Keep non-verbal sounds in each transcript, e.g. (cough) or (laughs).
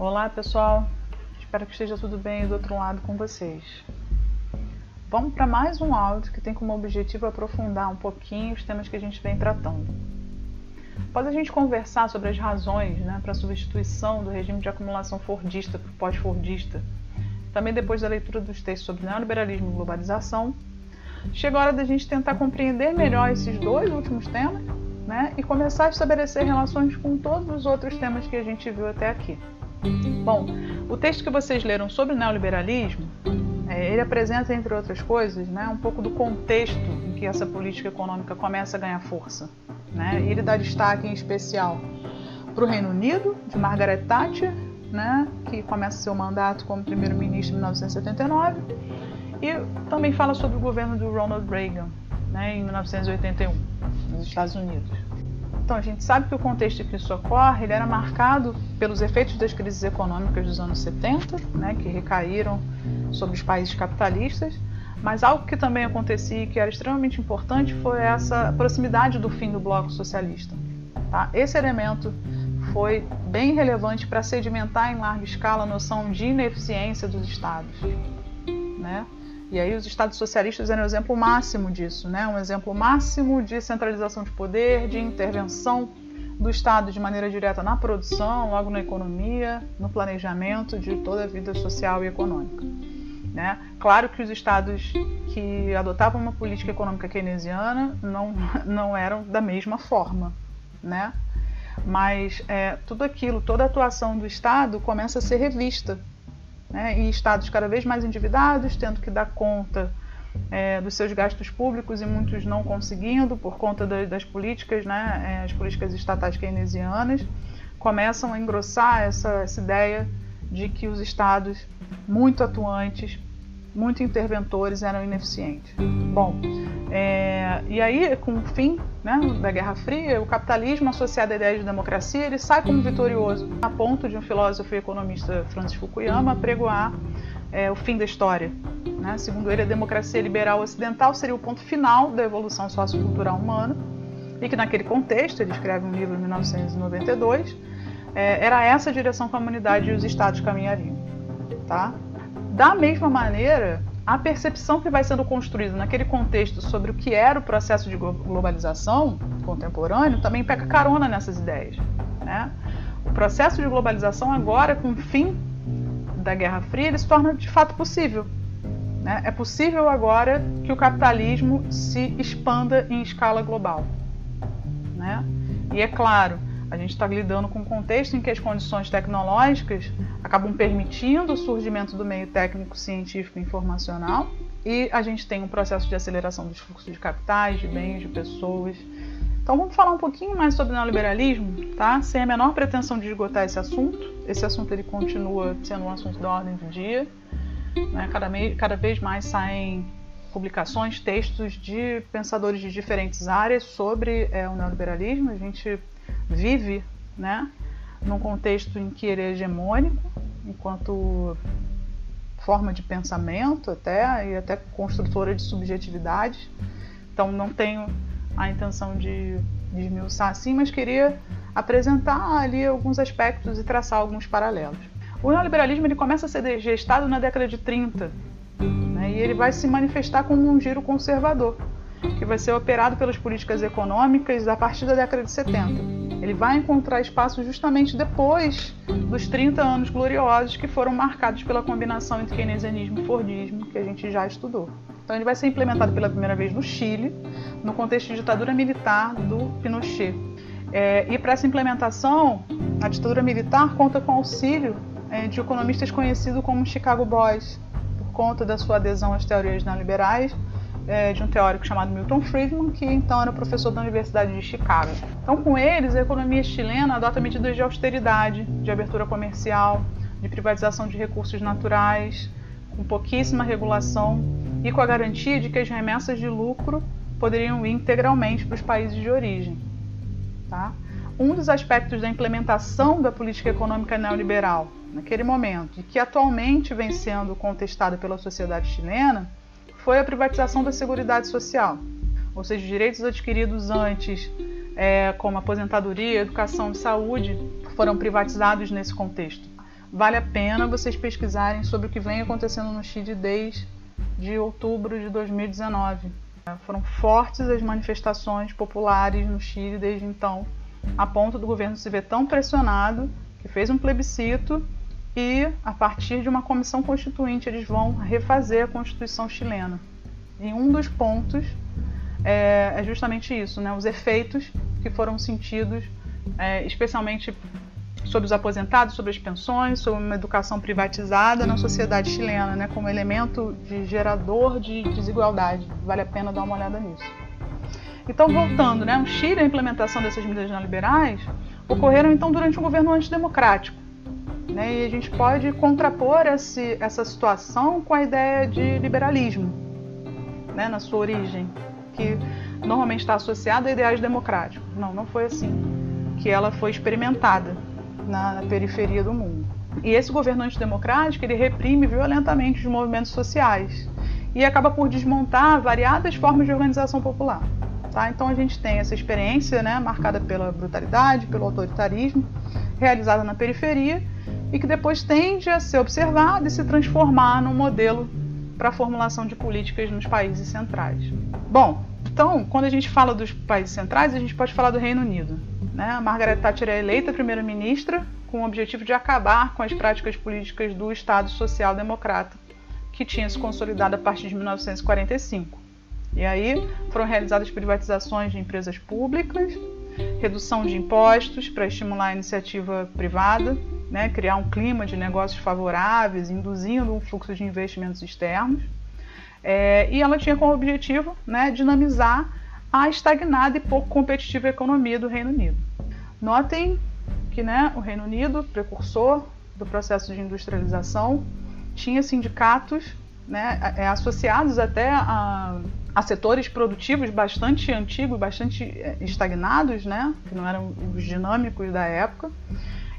Olá pessoal, espero que esteja tudo bem do outro lado com vocês. Vamos para mais um áudio que tem como objetivo aprofundar um pouquinho os temas que a gente vem tratando. Após a gente conversar sobre as razões né, para a substituição do regime de acumulação fordista por pós-fordista, também depois da leitura dos textos sobre neoliberalismo e globalização, chega a hora da gente tentar compreender melhor esses dois últimos temas né, e começar a estabelecer relações com todos os outros temas que a gente viu até aqui. Bom, o texto que vocês leram sobre neoliberalismo, é, ele apresenta, entre outras coisas, né, um pouco do contexto em que essa política econômica começa a ganhar força. Né? Ele dá destaque em especial para o Reino Unido, de Margaret Thatcher, né, que começa seu mandato como primeiro-ministro em 1979, e também fala sobre o governo do Ronald Reagan, né, em 1981, nos Estados Unidos. Então, a gente sabe que o contexto em que isso ocorre ele era marcado pelos efeitos das crises econômicas dos anos 70, né, que recaíram sobre os países capitalistas, mas algo que também acontecia e que era extremamente importante foi essa proximidade do fim do bloco socialista. Tá? Esse elemento foi bem relevante para sedimentar em larga escala a noção de ineficiência dos estados. Né? E aí os estados socialistas eram o exemplo máximo disso, né? um exemplo máximo de centralização de poder, de intervenção do Estado de maneira direta na produção, logo na economia, no planejamento de toda a vida social e econômica. Né? Claro que os estados que adotavam uma política econômica keynesiana não, (laughs) não eram da mesma forma, né? mas é, tudo aquilo, toda a atuação do Estado começa a ser revista né? e estados cada vez mais endividados, tendo que dar conta é, dos seus gastos públicos e muitos não conseguindo por conta das, das políticas, né? É, as políticas estatais keynesianas, começam a engrossar essa, essa ideia de que os estados muito atuantes muito interventores eram ineficientes. Bom, é, e aí, com o fim né, da Guerra Fria, o capitalismo associado à ideia de democracia ele sai como vitorioso, a ponto de um filósofo e economista Francis Fukuyama pregoar é, o fim da história. Né? Segundo ele, a democracia liberal ocidental seria o ponto final da evolução sociocultural humana e que naquele contexto, ele escreve um livro em 1992, é, era essa a direção que a humanidade e os estados caminhariam. Tá? Da mesma maneira, a percepção que vai sendo construída naquele contexto sobre o que era o processo de globalização contemporâneo também pega carona nessas ideias. Né? O processo de globalização, agora, com o fim da Guerra Fria, ele se torna de fato possível. Né? É possível agora que o capitalismo se expanda em escala global. Né? E é claro, a gente está lidando com um contexto em que as condições tecnológicas acabam permitindo o surgimento do meio técnico, científico e informacional, e a gente tem um processo de aceleração dos fluxos de capitais, de bens, de pessoas. Então vamos falar um pouquinho mais sobre neoliberalismo, tá? Sem a menor pretensão de esgotar esse assunto. Esse assunto ele continua sendo um assunto da ordem do dia. Né? Cada, cada vez mais saem publicações, textos de pensadores de diferentes áreas sobre é, o neoliberalismo. A gente vive né, num contexto em que ele é hegemônico, enquanto forma de pensamento até e até construtora de subjetividade. Então não tenho a intenção de desmiuçar assim, mas queria apresentar ali alguns aspectos e traçar alguns paralelos. O neoliberalismo ele começa a ser gestado na década de 30 né, e ele vai se manifestar como um giro conservador, que vai ser operado pelas políticas econômicas a partir da década de 70. Ele vai encontrar espaço justamente depois dos 30 anos gloriosos que foram marcados pela combinação entre keynesianismo e fordismo, que a gente já estudou. Então ele vai ser implementado pela primeira vez no Chile, no contexto de ditadura militar do Pinochet. É, e para essa implementação, a ditadura militar conta com auxílio é, de economistas conhecidos como Chicago Boys, por conta da sua adesão às teorias neoliberais é, de um teórico chamado Milton Friedman, que então era professor da Universidade de Chicago. Então, com eles, a economia chilena adota medidas de austeridade, de abertura comercial, de privatização de recursos naturais, com pouquíssima regulação e com a garantia de que as remessas de lucro poderiam ir integralmente para os países de origem. Tá? Um dos aspectos da implementação da política econômica neoliberal naquele momento, e que atualmente vem sendo contestada pela sociedade chilena, foi a privatização da Seguridade Social, ou seja, direitos adquiridos antes, é, como aposentadoria, educação e saúde, foram privatizados nesse contexto. vale a pena vocês pesquisarem sobre o que vem acontecendo no Chile desde de outubro de 2019. Foram fortes as manifestações populares no Chile desde então, a ponto do governo se ver tão pressionado que fez um plebiscito e, a partir de uma comissão constituinte, eles vão refazer a Constituição chilena. E um dos pontos é, é justamente isso, né, os efeitos que foram sentidos, é, especialmente sobre os aposentados, sobre as pensões, sobre uma educação privatizada na sociedade chilena, né, como elemento de gerador de desigualdade. Vale a pena dar uma olhada nisso. Então, voltando, né, o Chile, a implementação dessas medidas neoliberais ocorreram então durante um governo antidemocrático. Né, e a gente pode contrapor esse, essa situação com a ideia de liberalismo, né, na sua origem, que normalmente está associada a ideais democráticos. Não, não foi assim que ela foi experimentada na, periferia do mundo. E esse governo antidemocrático ele reprime violentamente os movimentos sociais e acaba por desmontar variadas formas de organização popular. Tá? Então a gente tem essa experiência né, marcada pela brutalidade, pelo autoritarismo, realizada na periferia e que depois tende a ser observada e se transformar num modelo para a formulação de políticas nos países centrais. Bom, então quando a gente fala dos países centrais, a gente pode falar do Reino Unido. Né? A Margaret Thatcher é eleita primeira-ministra com o objetivo de acabar com as práticas políticas do Estado Social Democrata, que tinha se consolidado a partir de 1945. E aí foram realizadas privatizações de empresas públicas, redução de impostos para estimular a iniciativa privada, né, criar um clima de negócios favoráveis, induzindo um fluxo de investimentos externos. É, e ela tinha como objetivo né, dinamizar a estagnada e pouco competitiva economia do Reino Unido. Notem que né, o Reino Unido, precursor do processo de industrialização, tinha sindicatos né, é, associados até a, a, setores produtivos bastante antigos, bastante é, estagnados, né, que não eram os dinâmicos da época.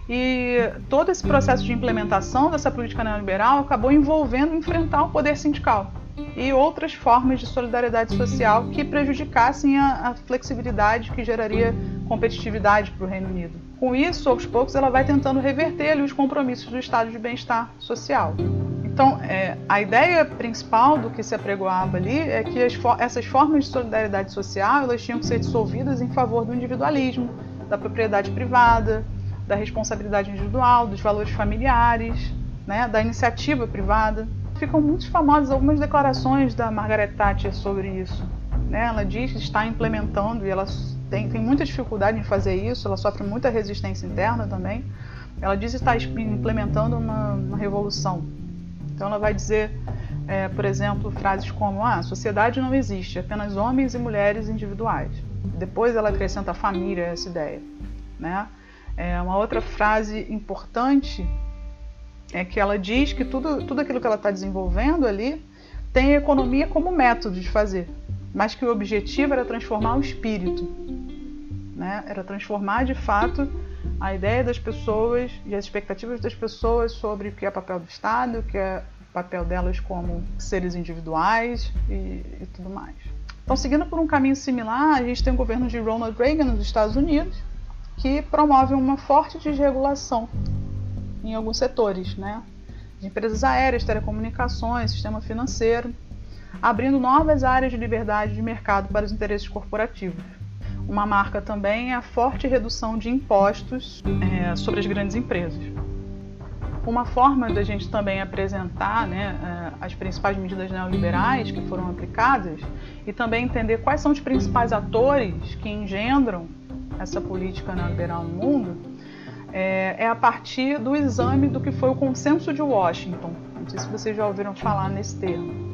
E todo esse processo de implementação dessa política neoliberal acabou envolvendo enfrentar o poder sindical e outras formas de solidariedade social que prejudicassem a, a flexibilidade que geraria competitividade para o Reino Unido. Com isso, aos poucos, ela vai tentando reverter ali, os compromissos do estado de bem-estar social. Então, é, a ideia principal do que se apregoava ali é que as, essas formas de solidariedade social elas tinham que ser dissolvidas em favor do individualismo, da propriedade privada, da responsabilidade individual, dos valores familiares, né, da iniciativa privada ficam muito famosas algumas declarações da Margaret Thatcher sobre isso. Né? Ela diz que está implementando e ela tem, tem muita dificuldade em fazer isso, ela sofre muita resistência interna também. Ela diz que está implementando uma, uma revolução. Então ela vai dizer, é, por exemplo, frases como: ah, a sociedade não existe, apenas homens e mulheres individuais. Depois ela acrescenta a família essa ideia. Né? É, uma outra frase importante é que ela diz que tudo, tudo aquilo que ela está desenvolvendo ali tem a economia como método de fazer, mas que o objetivo era transformar o espírito, né? era transformar de fato a ideia das pessoas e as expectativas das pessoas sobre o que é papel do Estado, o que é papel delas como seres individuais e, e tudo mais. Então, seguindo por um caminho similar, a gente tem o governo de Ronald Reagan nos Estados Unidos, que promove uma forte desregulação em alguns setores, né? De empresas aéreas, telecomunicações, sistema financeiro, abrindo novas áreas de liberdade de mercado para os interesses corporativos. Uma marca também é a forte redução de impostos é, sobre as grandes empresas. Uma forma da gente também apresentar né, é, as principais medidas neoliberais que foram aplicadas e também entender quais são os principais atores que engendram essa política neoliberal no mundo é, é a partir do exame do que foi o Consenso de Washington. Não sei se vocês já ouviram falar nesse termo.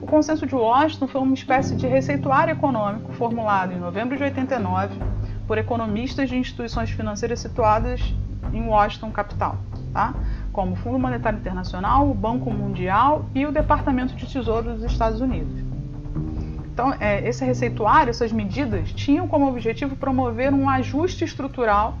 O Consenso de Washington foi uma espécie de receituário econômico formulado em novembro de 89 por economistas de instituições financeiras situadas em Washington, capital, tá? como o Fundo Monetário Internacional, o Banco Mundial e o Departamento de Tesouro dos Estados Unidos. Então, é, esse receituário, essas medidas, tinham como objetivo promover um ajuste estrutural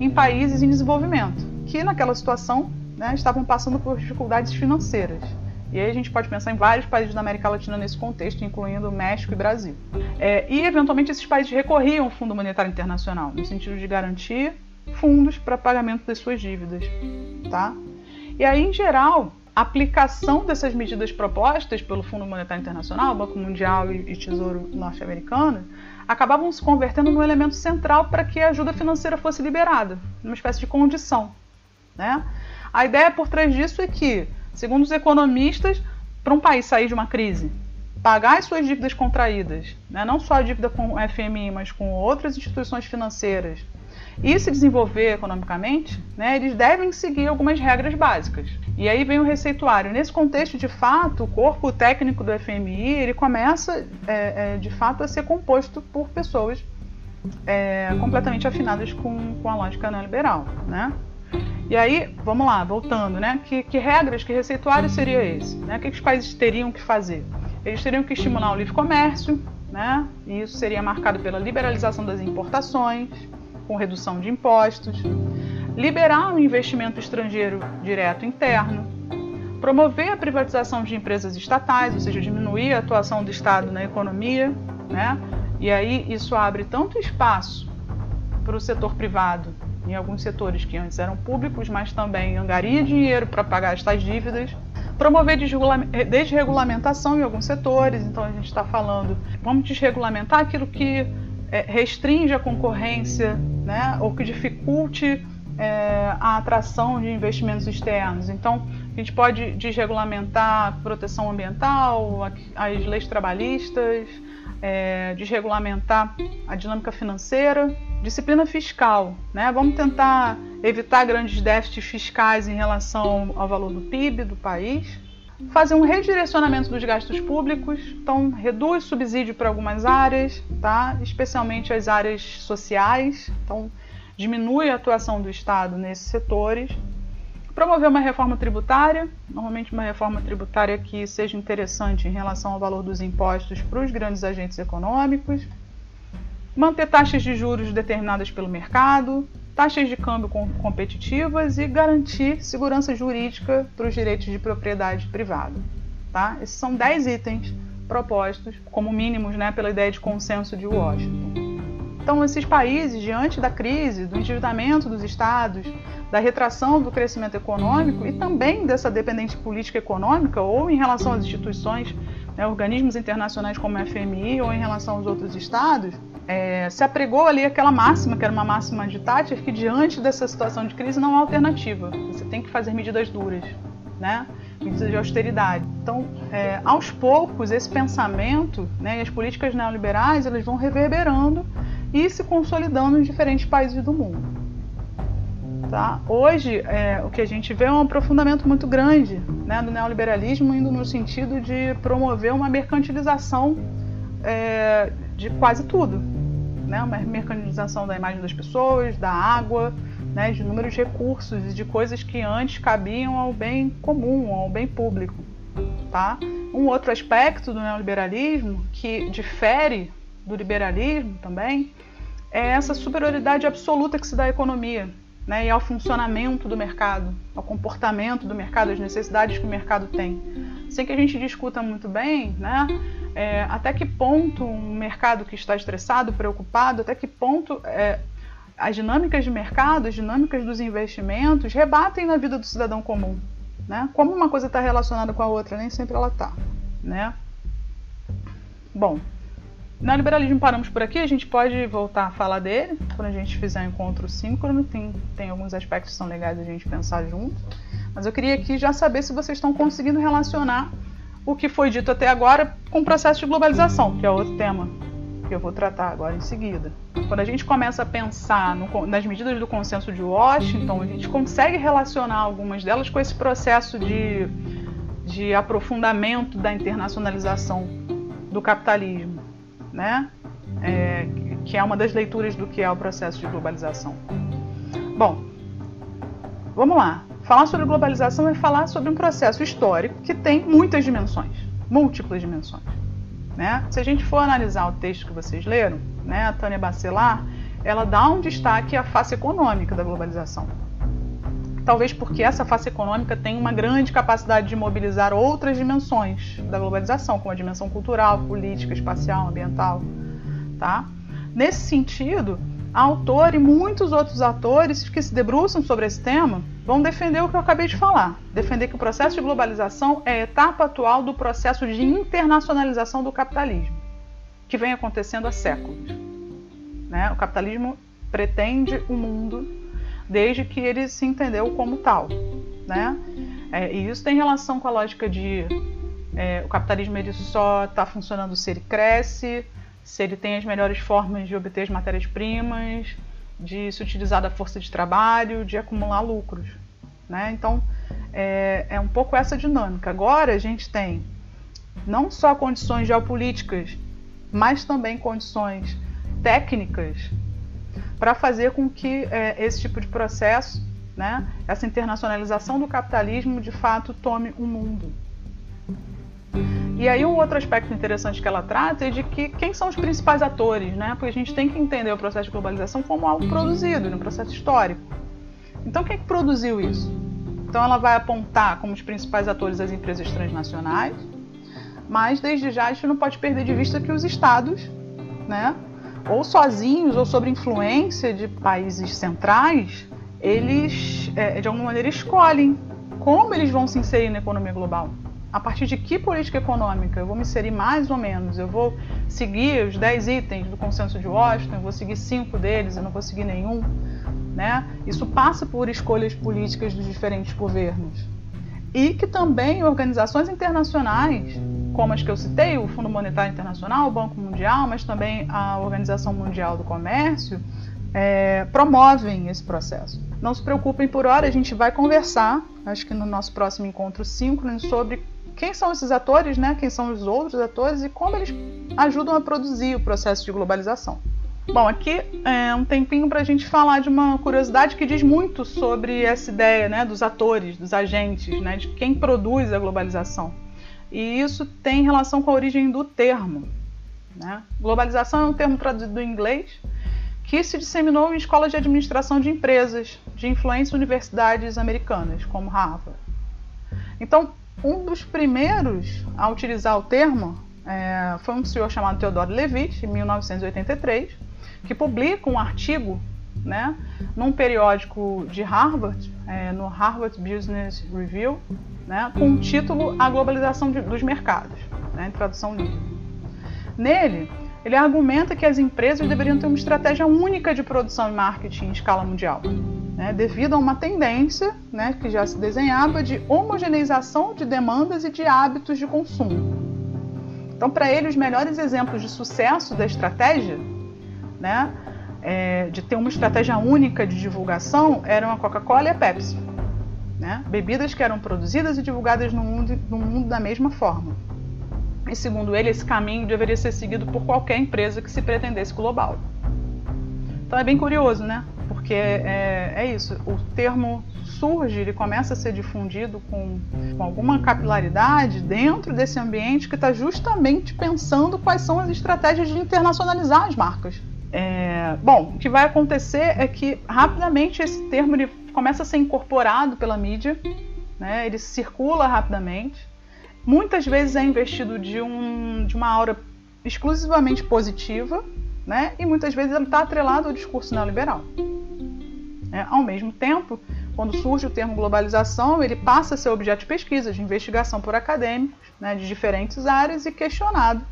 em países em desenvolvimento, que naquela situação né, estavam passando por dificuldades financeiras. E aí a gente pode pensar em vários países da América Latina nesse contexto, incluindo México e Brasil. É, e, eventualmente, esses países recorriam ao Fundo Monetário Internacional, no sentido de garantir fundos para pagamento das suas dívidas, tá? E aí, em geral, aplicação dessas medidas propostas pelo Fundo Monetário Internacional, Banco Mundial e Tesouro Norte-Americano acabavam se convertendo num elemento central para que a ajuda financeira fosse liberada, uma espécie de condição. Né? A ideia por trás disso é que, segundo os economistas, para um país sair de uma crise, pagar as suas dívidas contraídas, né? não só a dívida com o FMI, mas com outras instituições financeiras, e se desenvolver economicamente, né, eles devem seguir algumas regras básicas. E aí vem o receituário. Nesse contexto, de fato, o corpo técnico do FMI ele começa, é, é, de fato, a ser composto por pessoas é, completamente afinadas com, com a lógica neoliberal, né? E aí, vamos lá, voltando, né? Que, que regras, que receituário seria esse? Né? O que, que os países teriam que fazer? Eles teriam que estimular o livre comércio, né? E isso seria marcado pela liberalização das importações, com redução de impostos, liberar o investimento estrangeiro direto interno, promover a privatização de empresas estatais, ou seja, diminuir a atuação do Estado na economia, né? E aí isso abre tanto espaço para o setor privado em alguns setores que antes eram públicos, mas também angaria dinheiro para pagar estas dívidas, promover desregulamentação em alguns setores, então a gente está falando, vamos desregulamentar aquilo que é, restringe a concorrência, né, ou que dificulte é, a atração de investimentos externos. Então, a gente pode desregulamentar a proteção ambiental, as leis trabalhistas, é, desregulamentar a dinâmica financeira, disciplina fiscal. Né? Vamos tentar evitar grandes déficits fiscais em relação ao valor do PIB do país fazer um redirecionamento dos gastos públicos, então reduz subsídio para algumas áreas, tá? especialmente as áreas sociais, então diminui a atuação do Estado nesses setores, promover uma reforma tributária, normalmente uma reforma tributária que seja interessante em relação ao valor dos impostos para os grandes agentes econômicos, manter taxas de juros determinadas pelo mercado, taxas de câmbio competitivas e garantir segurança jurídica para os direitos de propriedade privada. Tá? Esses são 10 itens propostos como mínimos né, pela ideia de consenso de Washington. Então, esses países, diante da crise, do endividamento dos estados, da retração do crescimento econômico e também dessa dependência política econômica, ou em relação às instituições, né, organismos internacionais como a FMI, ou em relação aos outros estados, é, se apregou ali aquela máxima, que era uma máxima de Thatcher, que diante dessa situação de crise não há alternativa. Você tem que fazer medidas duras, né? medidas de austeridade. Então, é, aos poucos, esse pensamento né, e as políticas neoliberais elas vão reverberando e se consolidando em diferentes países do mundo. Tá? Hoje, é, o que a gente vê é um aprofundamento muito grande né, do neoliberalismo, indo no sentido de promover uma mercantilização é, de quase tudo né, uma mercantilização da imagem das pessoas, da água, né, de inúmeros recursos e de coisas que antes cabiam ao bem comum, ao bem público. Tá? Um outro aspecto do neoliberalismo que difere do liberalismo também é essa superioridade absoluta que se dá à economia né, e ao funcionamento do mercado, ao comportamento do mercado, às necessidades que o mercado tem. Sem que a gente discuta muito bem, né, é, até que ponto um mercado que está estressado, preocupado, até que ponto é, as dinâmicas de mercado, as dinâmicas dos investimentos rebatem na vida do cidadão comum. Né? Como uma coisa está relacionada com a outra, nem sempre ela está. Né? Bom, no liberalismo paramos por aqui, a gente pode voltar a falar dele quando a gente fizer um encontro síncrono, tem, tem alguns aspectos que são legais a gente pensar junto. Mas eu queria aqui já saber se vocês estão conseguindo relacionar o que foi dito até agora com o processo de globalização, que é outro tema que eu vou tratar agora em seguida. Quando a gente começa a pensar no, nas medidas do consenso de Washington, a gente consegue relacionar algumas delas com esse processo de, de aprofundamento da internacionalização do capitalismo, né? É, que é uma das leituras do que é o processo de globalização. Bom, vamos lá. Falar sobre globalização é falar sobre um processo histórico que tem muitas dimensões, múltiplas dimensões. Né? Se a gente for analisar o texto que vocês leram, né, a Tânia Bacelar, ela dá um destaque à face econômica da globalização. Talvez porque essa face econômica tem uma grande capacidade de mobilizar outras dimensões da globalização, como a dimensão cultural, política, espacial, ambiental. Tá? Nesse sentido, a autor e muitos outros atores que se debruçam sobre esse tema vão defender o que eu acabei de falar, defender que o processo de globalização é a etapa atual do processo de internacionalização do capitalismo, que vem acontecendo há séculos. Né? O capitalismo pretende o um mundo desde que ele se entendeu como tal. Né? É, e isso tem relação com a lógica de é, o capitalismo ele só está funcionando se ele cresce, se ele tem as melhores formas de obter as matérias-primas, de se utilizar da força de trabalho, de acumular lucros. Né? Então, é, é um pouco essa dinâmica. Agora a gente tem não só condições geopolíticas, mas também condições técnicas para fazer com que é, esse tipo de processo, né, essa internacionalização do capitalismo, de fato tome o um mundo. E aí um outro aspecto interessante que ela trata é de que quem são os principais atores, né? Porque a gente tem que entender o processo de globalização como algo produzido, um processo histórico. Então quem é que produziu isso? Então ela vai apontar como os principais atores as empresas transnacionais, mas desde já a gente não pode perder de vista que os estados, né, ou sozinhos ou sob influência de países centrais, eles é, de alguma maneira escolhem como eles vão se inserir na economia global a partir de que política econômica eu vou me inserir mais ou menos? Eu vou seguir os 10 itens do consenso de Washington, eu vou seguir cinco deles, eu não vou seguir nenhum? Né? Isso passa por escolhas políticas dos diferentes governos. E que também organizações internacionais, como as que eu citei, o Fundo Monetário Internacional, o Banco Mundial, mas também a Organização Mundial do Comércio, é, promovem esse processo. Não se preocupem por hora, a gente vai conversar, acho que no nosso próximo encontro síncrono, sobre quem são esses atores, né? quem são os outros atores e como eles ajudam a produzir o processo de globalização. Bom, aqui é um tempinho para a gente falar de uma curiosidade que diz muito sobre essa ideia né, dos atores, dos agentes, né, de quem produz a globalização. E isso tem relação com a origem do termo. Né? Globalização é um termo traduzido do inglês que se disseminou em escolas de administração de empresas de influência universidades americanas, como Harvard. Então, um dos primeiros a utilizar o termo é, foi um senhor chamado Theodore Levitt, em 1983, que publica um artigo né, num periódico de Harvard, é, no Harvard Business Review, né, com o título A Globalização de, dos Mercados, né, em tradução livre. Nele, ele argumenta que as empresas deveriam ter uma estratégia única de produção e marketing em escala mundial, né, devido a uma tendência né, que já se desenhava de homogeneização de demandas e de hábitos de consumo. Então, para ele, os melhores exemplos de sucesso da estratégia, né, é, de ter uma estratégia única de divulgação, eram a Coca-Cola e a Pepsi. Né, bebidas que eram produzidas e divulgadas no mundo, no mundo da mesma forma. E segundo ele, esse caminho deveria ser seguido por qualquer empresa que se pretendesse global. Então é bem curioso, né? porque é, é, isso, o termo surge, ele começa a ser difundido com, com alguma capilaridade dentro desse ambiente que está justamente pensando quais são as estratégias de internacionalizar as marcas. É, bom, o que vai acontecer é que rapidamente esse termo ele começa a ser incorporado pela mídia, né? ele circula rapidamente, muitas vezes é investido de, um, de uma aura exclusivamente positiva, né? e muitas vezes está atrelado ao discurso neoliberal. É, ao mesmo tempo, quando surge o termo globalização, ele passa a ser objeto de pesquisa, de investigação por acadêmicos né, de diferentes áreas e questionado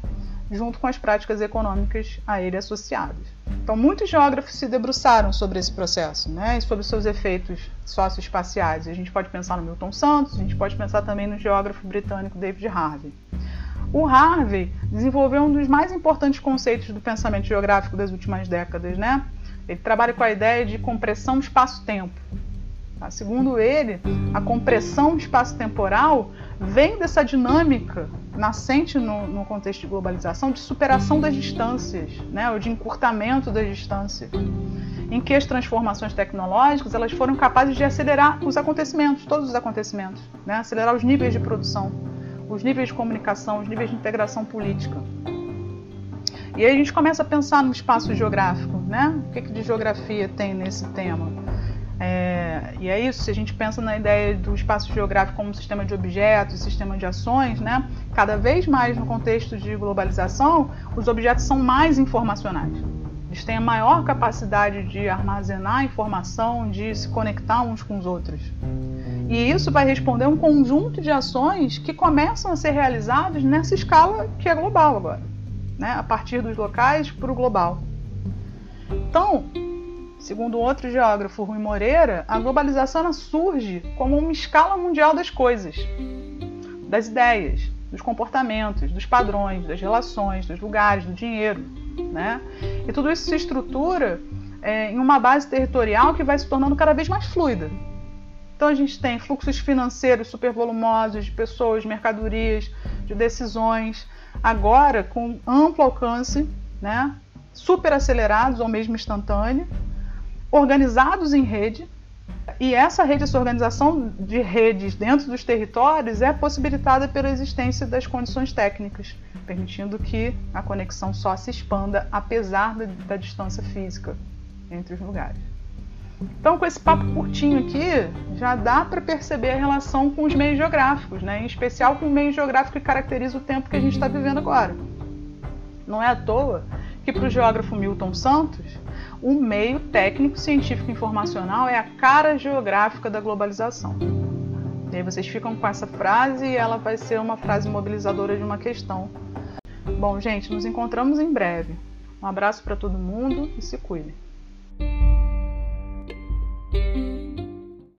junto com as práticas econômicas a ele associadas. Então, muitos geógrafos se debruçaram sobre esse processo né, sobre seus efeitos socioespaciais. A gente pode pensar no Milton Santos, a gente pode pensar também no geógrafo britânico David Harvey. O Harvey desenvolveu um dos mais importantes conceitos do pensamento geográfico das últimas décadas, né? Ele trabalha com a ideia de compressão espaço-tempo. Tá? Segundo ele, a compressão espaço-temporal vem dessa dinâmica nascente no, no, contexto de globalização de superação das distâncias, né, ou de encurtamento das distâncias, em que as transformações tecnológicas elas foram capazes de acelerar os acontecimentos, todos os acontecimentos, né, acelerar os níveis de produção, os níveis de comunicação, os níveis de integração política. E aí a gente começa a pensar no espaço geográfico, né? O que, que de geografia tem nesse tema? É, e é isso, se a gente pensa na ideia do espaço geográfico como sistema de objetos, sistema de ações, né? cada vez mais no contexto de globalização, os objetos são mais informacionais. Eles têm a maior capacidade de armazenar informação, de se conectar uns com os outros. E isso vai responder a um conjunto de ações que começam a ser realizadas nessa escala que é global agora, né? a partir dos locais para o global. Então, segundo outro geógrafo, Rui Moreira, a globalização surge como uma escala mundial das coisas, das ideias, dos comportamentos, dos padrões, das relações, dos lugares, do dinheiro. Né? E tudo isso se estrutura é, em uma base territorial que vai se tornando cada vez mais fluida. Então a gente tem fluxos financeiros supervolumosos de pessoas, mercadorias, de decisões, agora com amplo alcance, né? super acelerados ou mesmo instantâneo, organizados em rede. E essa rede, essa organização de redes dentro dos territórios é possibilitada pela existência das condições técnicas, permitindo que a conexão só se expanda apesar da, da distância física entre os lugares. Então, com esse papo curtinho aqui, já dá para perceber a relação com os meios geográficos, né? em especial com o meio geográfico que caracteriza o tempo que a gente está vivendo agora. Não é à toa que, para o geógrafo Milton Santos, o meio técnico, científico e informacional é a cara geográfica da globalização. E aí vocês ficam com essa frase e ela vai ser uma frase mobilizadora de uma questão. Bom, gente, nos encontramos em breve. Um abraço para todo mundo e se you.